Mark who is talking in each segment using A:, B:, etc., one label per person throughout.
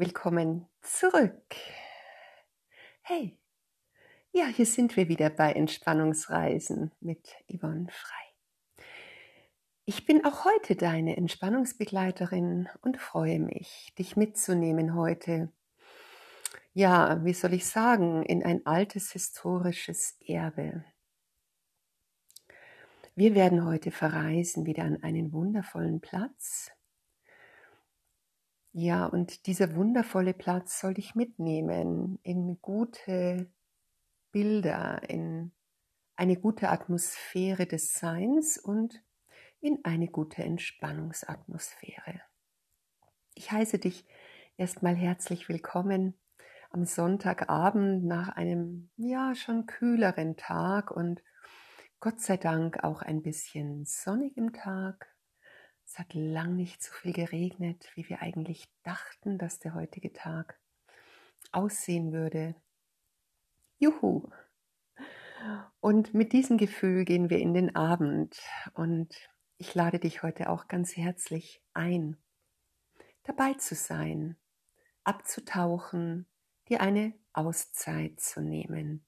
A: Willkommen zurück. Hey, ja, hier sind wir wieder bei Entspannungsreisen mit Yvonne Frei. Ich bin auch heute deine Entspannungsbegleiterin und freue mich, dich mitzunehmen heute. Ja, wie soll ich sagen, in ein altes historisches Erbe. Wir werden heute verreisen wieder an einen wundervollen Platz. Ja, und dieser wundervolle Platz soll dich mitnehmen in gute Bilder, in eine gute Atmosphäre des Seins und in eine gute Entspannungsatmosphäre. Ich heiße dich erstmal herzlich willkommen am Sonntagabend nach einem ja schon kühleren Tag und Gott sei Dank auch ein bisschen sonnigem Tag. Es hat lang nicht so viel geregnet, wie wir eigentlich dachten, dass der heutige Tag aussehen würde. Juhu! Und mit diesem Gefühl gehen wir in den Abend und ich lade dich heute auch ganz herzlich ein, dabei zu sein, abzutauchen, dir eine Auszeit zu nehmen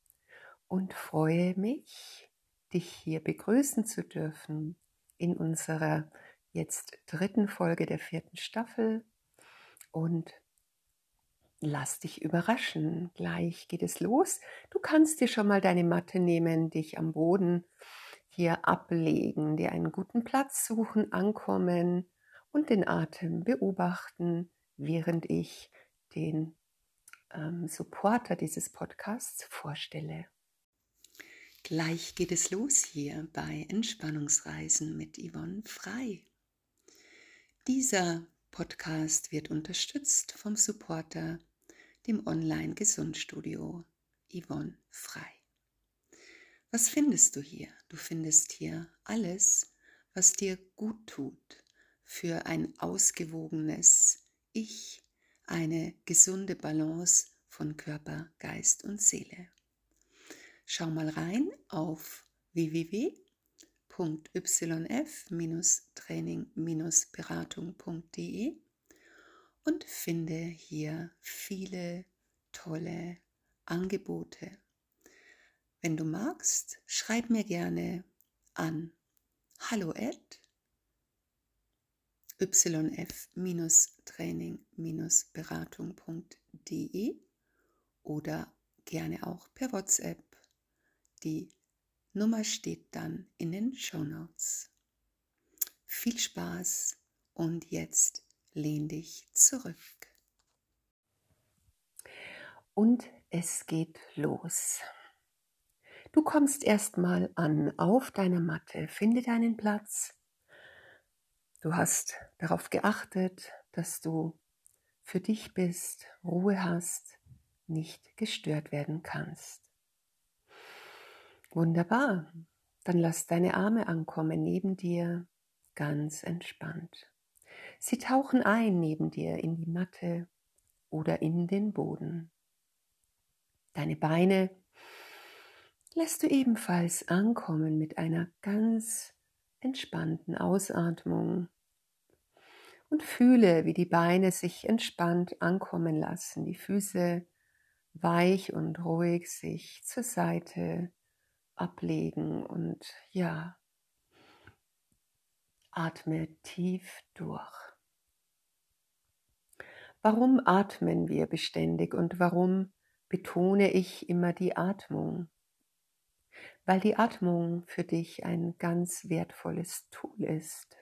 A: und freue mich, dich hier begrüßen zu dürfen in unserer jetzt dritten Folge der vierten Staffel und lass dich überraschen. Gleich geht es los. Du kannst dir schon mal deine Matte nehmen, dich am Boden hier ablegen, dir einen guten Platz suchen, ankommen und den Atem beobachten, während ich den ähm, Supporter dieses Podcasts vorstelle. Gleich geht es los hier bei Entspannungsreisen mit Yvonne Frei. Dieser Podcast wird unterstützt vom Supporter, dem Online-Gesundstudio Yvonne Frei. Was findest du hier? Du findest hier alles, was dir gut tut für ein ausgewogenes Ich, eine gesunde Balance von Körper, Geist und Seele. Schau mal rein auf www.yf-training-beratung.de und finde hier viele tolle Angebote. Wenn du magst, schreib mir gerne an hallo at yf-training-beratung.de oder gerne auch per WhatsApp die Nummer steht dann in den Show Notes. Viel Spaß und jetzt lehn dich zurück. Und es geht los. Du kommst erstmal an auf deiner Matte, finde deinen Platz. Du hast darauf geachtet, dass du für dich bist, Ruhe hast, nicht gestört werden kannst. Wunderbar. Dann lass deine Arme ankommen neben dir, ganz entspannt. Sie tauchen ein neben dir in die Matte oder in den Boden. Deine Beine lässt du ebenfalls ankommen mit einer ganz entspannten Ausatmung und fühle, wie die Beine sich entspannt ankommen lassen, die Füße weich und ruhig sich zur Seite ablegen und ja, atme tief durch. Warum atmen wir beständig und warum betone ich immer die Atmung? Weil die Atmung für dich ein ganz wertvolles Tool ist.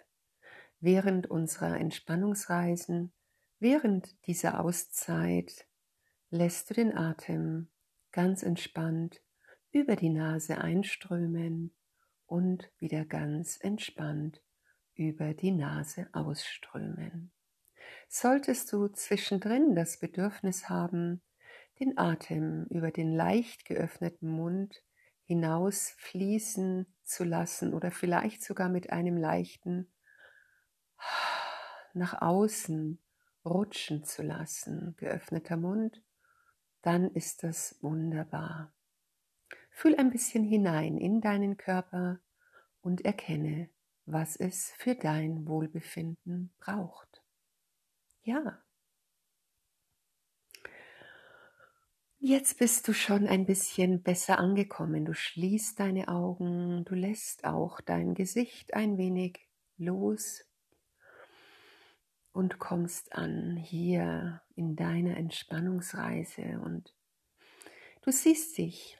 A: Während unserer Entspannungsreisen, während dieser Auszeit lässt du den Atem ganz entspannt über die Nase einströmen und wieder ganz entspannt über die Nase ausströmen. Solltest du zwischendrin das Bedürfnis haben, den Atem über den leicht geöffneten Mund hinaus fließen zu lassen oder vielleicht sogar mit einem leichten nach außen rutschen zu lassen, geöffneter Mund, dann ist das wunderbar. Fühl ein bisschen hinein in deinen Körper und erkenne, was es für dein Wohlbefinden braucht. Ja. Jetzt bist du schon ein bisschen besser angekommen. Du schließt deine Augen, du lässt auch dein Gesicht ein wenig los und kommst an hier in deiner Entspannungsreise und du siehst dich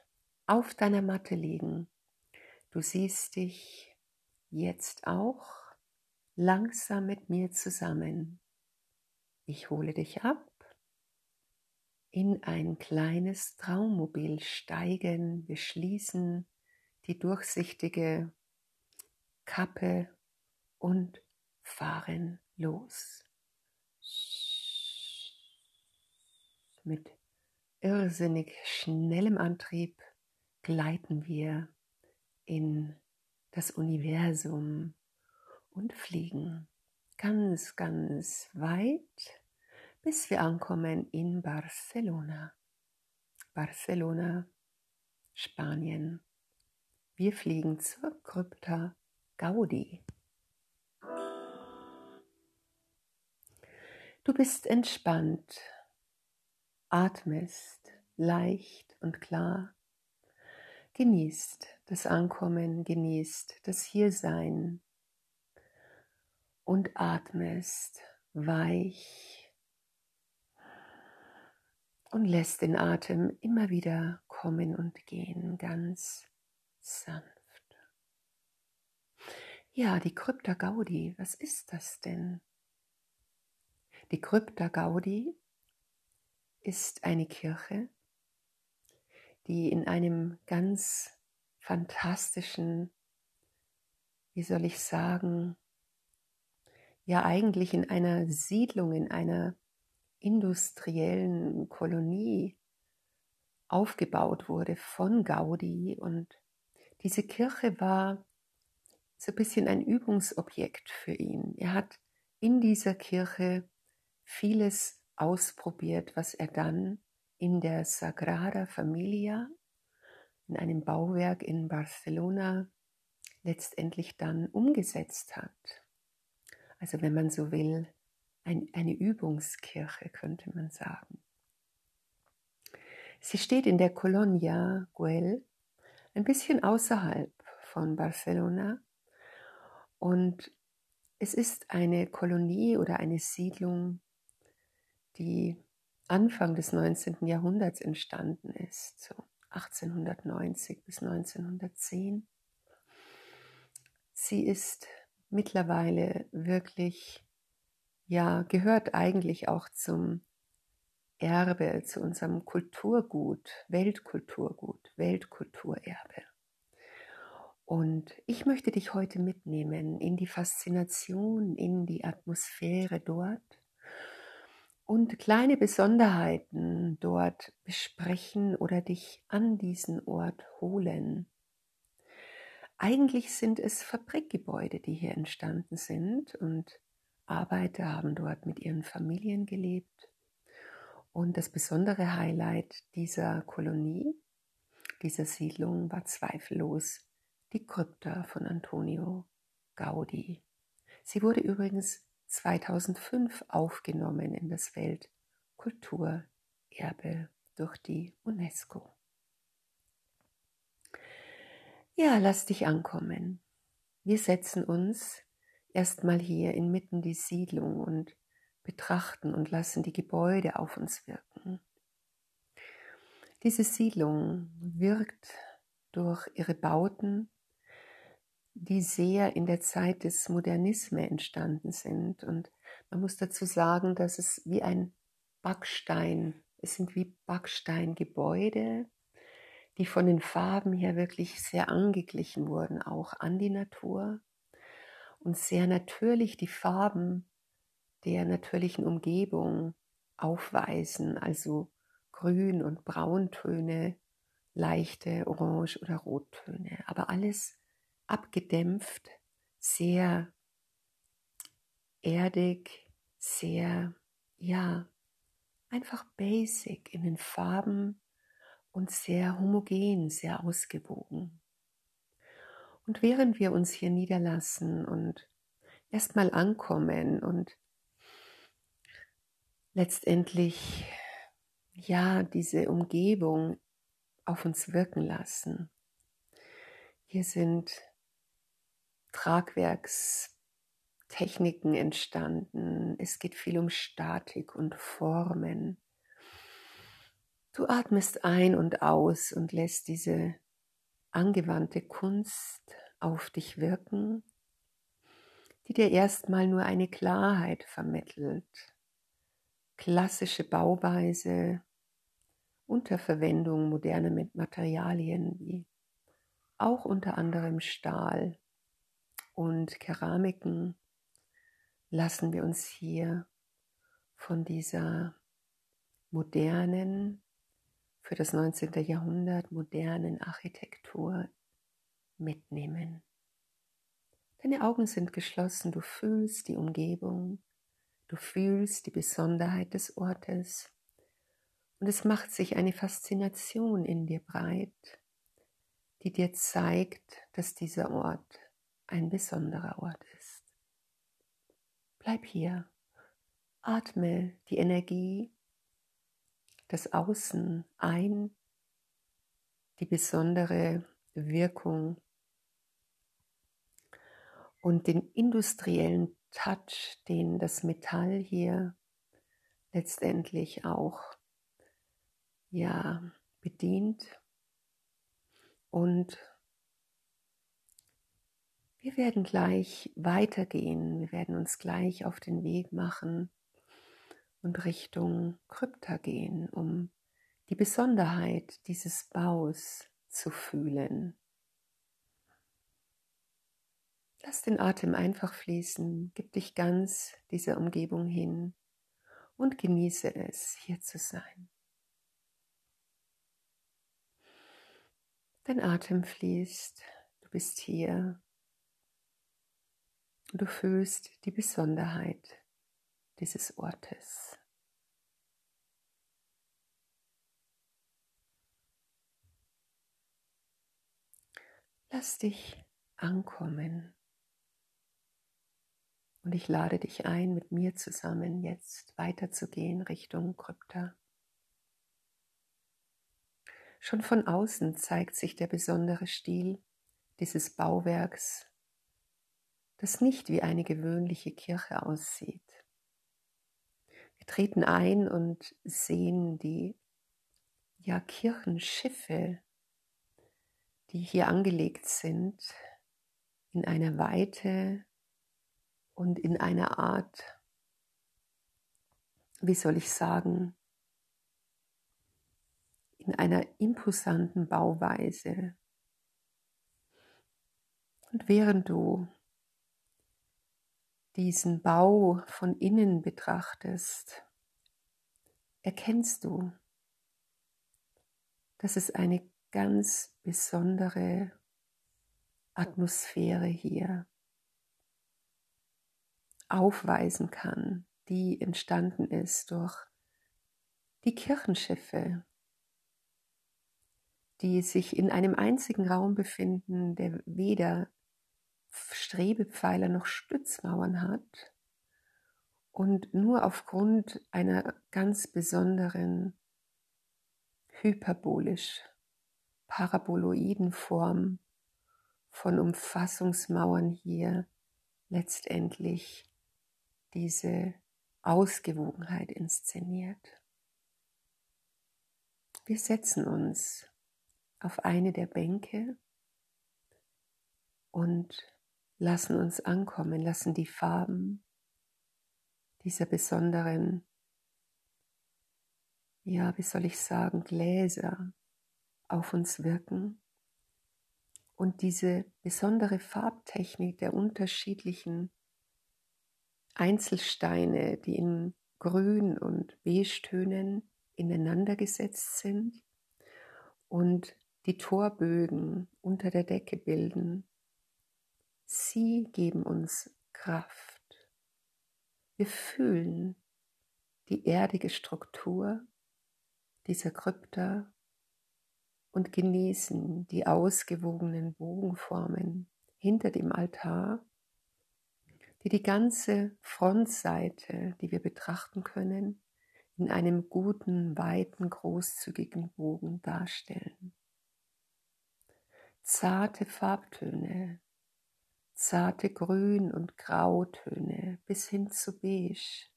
A: auf deiner Matte liegen. Du siehst dich jetzt auch langsam mit mir zusammen. Ich hole dich ab in ein kleines Traummobil steigen. Wir schließen die durchsichtige Kappe und fahren los. Mit irrsinnig schnellem Antrieb gleiten wir in das Universum und fliegen ganz, ganz weit bis wir ankommen in Barcelona. Barcelona, Spanien. Wir fliegen zur Krypta Gaudi. Du bist entspannt, atmest leicht und klar, genießt das Ankommen, genießt das Hiersein und atmest weich und lässt den Atem immer wieder kommen und gehen, ganz sanft. Ja, die Krypta Gaudi, was ist das denn? Die Krypta Gaudi ist eine Kirche, die in einem ganz fantastischen, wie soll ich sagen, ja eigentlich in einer Siedlung, in einer industriellen Kolonie aufgebaut wurde von Gaudi. Und diese Kirche war so ein bisschen ein Übungsobjekt für ihn. Er hat in dieser Kirche vieles ausprobiert, was er dann in der Sagrada Familia, in einem Bauwerk in Barcelona, letztendlich dann umgesetzt hat. Also wenn man so will, ein, eine Übungskirche, könnte man sagen. Sie steht in der Colonia Güell, ein bisschen außerhalb von Barcelona. Und es ist eine Kolonie oder eine Siedlung, die Anfang des 19. Jahrhunderts entstanden ist, so 1890 bis 1910. Sie ist mittlerweile wirklich ja, gehört eigentlich auch zum Erbe, zu unserem Kulturgut, Weltkulturgut, Weltkulturerbe. Und ich möchte dich heute mitnehmen in die Faszination, in die Atmosphäre dort und kleine Besonderheiten dort besprechen oder dich an diesen Ort holen. Eigentlich sind es Fabrikgebäude, die hier entstanden sind und Arbeiter haben dort mit ihren Familien gelebt. Und das besondere Highlight dieser Kolonie, dieser Siedlung war zweifellos die Krypta von Antonio Gaudi. Sie wurde übrigens 2005 aufgenommen in das Weltkulturerbe durch die UNESCO. Ja, lass dich ankommen. Wir setzen uns erstmal hier inmitten die Siedlung und betrachten und lassen die Gebäude auf uns wirken. Diese Siedlung wirkt durch ihre Bauten, die sehr in der Zeit des Modernisme entstanden sind. Und man muss dazu sagen, dass es wie ein Backstein, es sind wie Backsteingebäude, die von den Farben her wirklich sehr angeglichen wurden, auch an die Natur und sehr natürlich die Farben der natürlichen Umgebung aufweisen, also Grün- und Brauntöne, leichte Orange- oder Rottöne, aber alles abgedämpft, sehr erdig, sehr, ja, einfach basic in den Farben und sehr homogen, sehr ausgewogen. Und während wir uns hier niederlassen und erstmal ankommen und letztendlich ja, diese Umgebung auf uns wirken lassen. Hier sind Tragwerkstechniken entstanden. Es geht viel um Statik und Formen. Du atmest ein und aus und lässt diese angewandte Kunst auf dich wirken, die dir erstmal nur eine Klarheit vermittelt. Klassische Bauweise unter Verwendung moderner Materialien wie auch unter anderem Stahl und Keramiken lassen wir uns hier von dieser modernen, für das 19. Jahrhundert modernen Architektur mitnehmen. Deine Augen sind geschlossen, du fühlst die Umgebung, du fühlst die Besonderheit des Ortes und es macht sich eine Faszination in dir breit, die dir zeigt, dass dieser Ort ein besonderer Ort ist. Bleib hier, atme die Energie das Außen ein, die besondere Wirkung und den industriellen Touch, den das Metall hier letztendlich auch ja bedient und wir werden gleich weitergehen, wir werden uns gleich auf den Weg machen und Richtung Krypta gehen, um die Besonderheit dieses Baus zu fühlen. Lass den Atem einfach fließen, gib dich ganz dieser Umgebung hin und genieße es, hier zu sein. Dein Atem fließt, du bist hier und du fühlst die Besonderheit dieses Ortes. Lass dich ankommen. Und ich lade dich ein, mit mir zusammen jetzt weiterzugehen Richtung Krypta. Schon von außen zeigt sich der besondere Stil dieses Bauwerks, das nicht wie eine gewöhnliche Kirche aussieht treten ein und sehen die ja, Kirchenschiffe, die hier angelegt sind, in einer Weite und in einer Art, wie soll ich sagen, in einer imposanten Bauweise. Und während du diesen Bau von innen betrachtest, erkennst du, dass es eine ganz besondere Atmosphäre hier aufweisen kann, die entstanden ist durch die Kirchenschiffe, die sich in einem einzigen Raum befinden, der weder Strebepfeiler noch Stützmauern hat und nur aufgrund einer ganz besonderen hyperbolisch paraboloiden Form von Umfassungsmauern hier letztendlich diese Ausgewogenheit inszeniert. Wir setzen uns auf eine der Bänke und lassen uns ankommen, lassen die Farben dieser besonderen, ja, wie soll ich sagen, Gläser auf uns wirken. Und diese besondere Farbtechnik der unterschiedlichen Einzelsteine, die in Grün und Beige-Tönen ineinander gesetzt sind und die Torbögen unter der Decke bilden, Sie geben uns Kraft. Wir fühlen die erdige Struktur dieser Krypta und genießen die ausgewogenen Bogenformen hinter dem Altar, die die ganze Frontseite, die wir betrachten können, in einem guten, weiten, großzügigen Bogen darstellen. Zarte Farbtöne, zarte Grün- und Grautöne bis hin zu Beige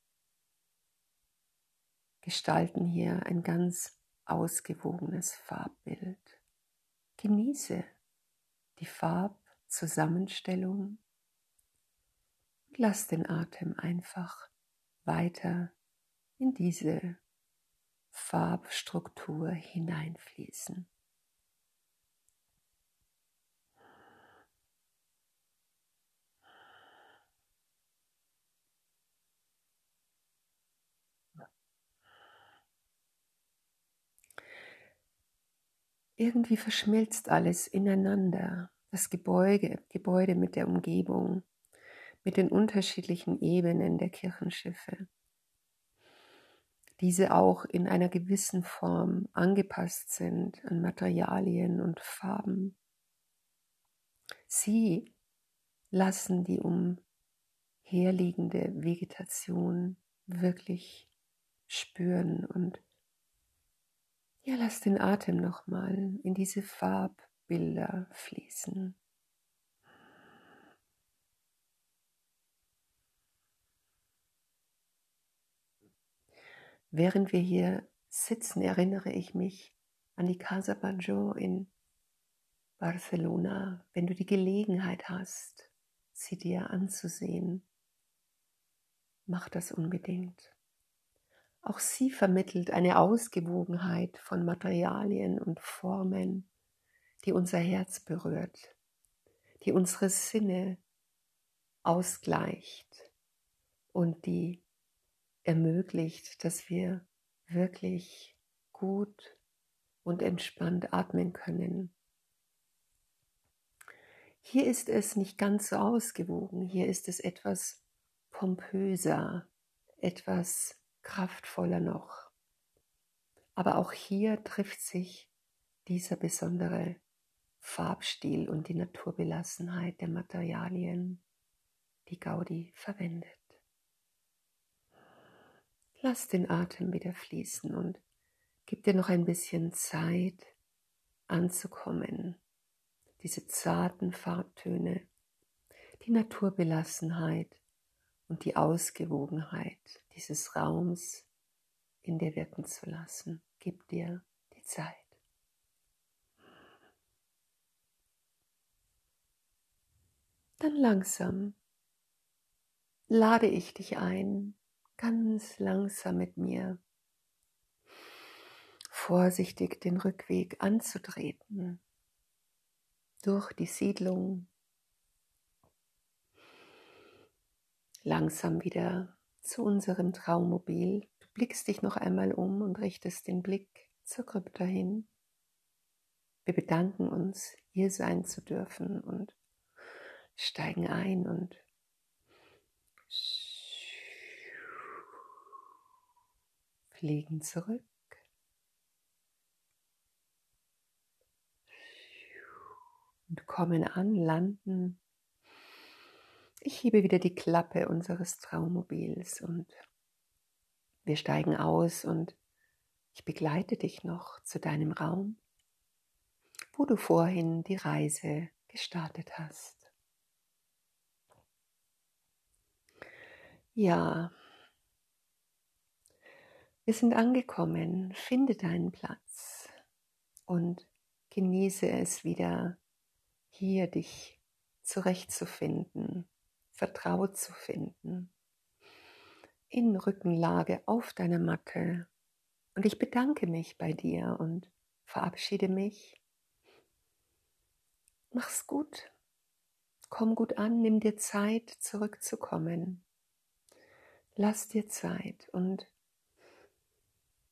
A: gestalten hier ein ganz ausgewogenes Farbbild. Genieße die Farbzusammenstellung und lass den Atem einfach weiter in diese Farbstruktur hineinfließen. Irgendwie verschmilzt alles ineinander. Das Gebäude, Gebäude mit der Umgebung, mit den unterschiedlichen Ebenen der Kirchenschiffe. Diese auch in einer gewissen Form angepasst sind an Materialien und Farben. Sie lassen die umherliegende Vegetation wirklich spüren und ja, lass den Atem nochmal in diese Farbbilder fließen. Während wir hier sitzen, erinnere ich mich an die Casa Bajo in Barcelona. Wenn du die Gelegenheit hast, sie dir anzusehen, mach das unbedingt. Auch sie vermittelt eine Ausgewogenheit von Materialien und Formen, die unser Herz berührt, die unsere Sinne ausgleicht und die ermöglicht, dass wir wirklich gut und entspannt atmen können. Hier ist es nicht ganz so ausgewogen, hier ist es etwas pompöser, etwas kraftvoller noch. Aber auch hier trifft sich dieser besondere Farbstil und die Naturbelassenheit der Materialien, die Gaudi verwendet. Lass den Atem wieder fließen und gib dir noch ein bisschen Zeit anzukommen. Diese zarten Farbtöne, die Naturbelassenheit und die Ausgewogenheit dieses Raums in dir wirken zu lassen. Gib dir die Zeit. Dann langsam lade ich dich ein, ganz langsam mit mir vorsichtig den Rückweg anzutreten durch die Siedlung, langsam wieder zu unserem Traummobil. Du blickst dich noch einmal um und richtest den Blick zur Krypta hin. Wir bedanken uns, hier sein zu dürfen und steigen ein und fliegen zurück. Und kommen an, landen ich hebe wieder die Klappe unseres Traummobils und wir steigen aus und ich begleite dich noch zu deinem Raum, wo du vorhin die Reise gestartet hast. Ja, wir sind angekommen, finde deinen Platz und genieße es wieder, hier dich zurechtzufinden vertraut zu finden. In Rückenlage auf deiner Matte. Und ich bedanke mich bei dir und verabschiede mich. Mach's gut. Komm gut an, nimm dir Zeit, zurückzukommen. Lass dir Zeit und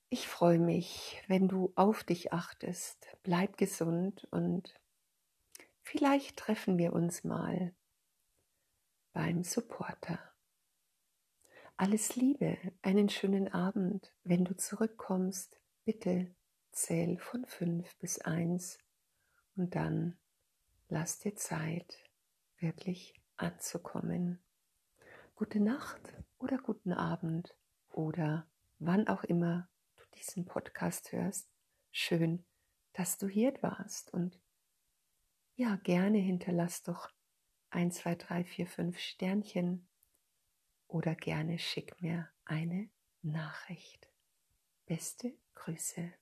A: ich freue mich, wenn du auf dich achtest. Bleib gesund und vielleicht treffen wir uns mal beim Supporter. Alles Liebe, einen schönen Abend. Wenn du zurückkommst, bitte zähl von fünf bis eins und dann lass dir Zeit, wirklich anzukommen. Gute Nacht oder guten Abend oder wann auch immer du diesen Podcast hörst. Schön, dass du hier warst und ja, gerne hinterlass doch 1, 2, 3, 4, 5 Sternchen oder gerne schick mir eine Nachricht. Beste Grüße.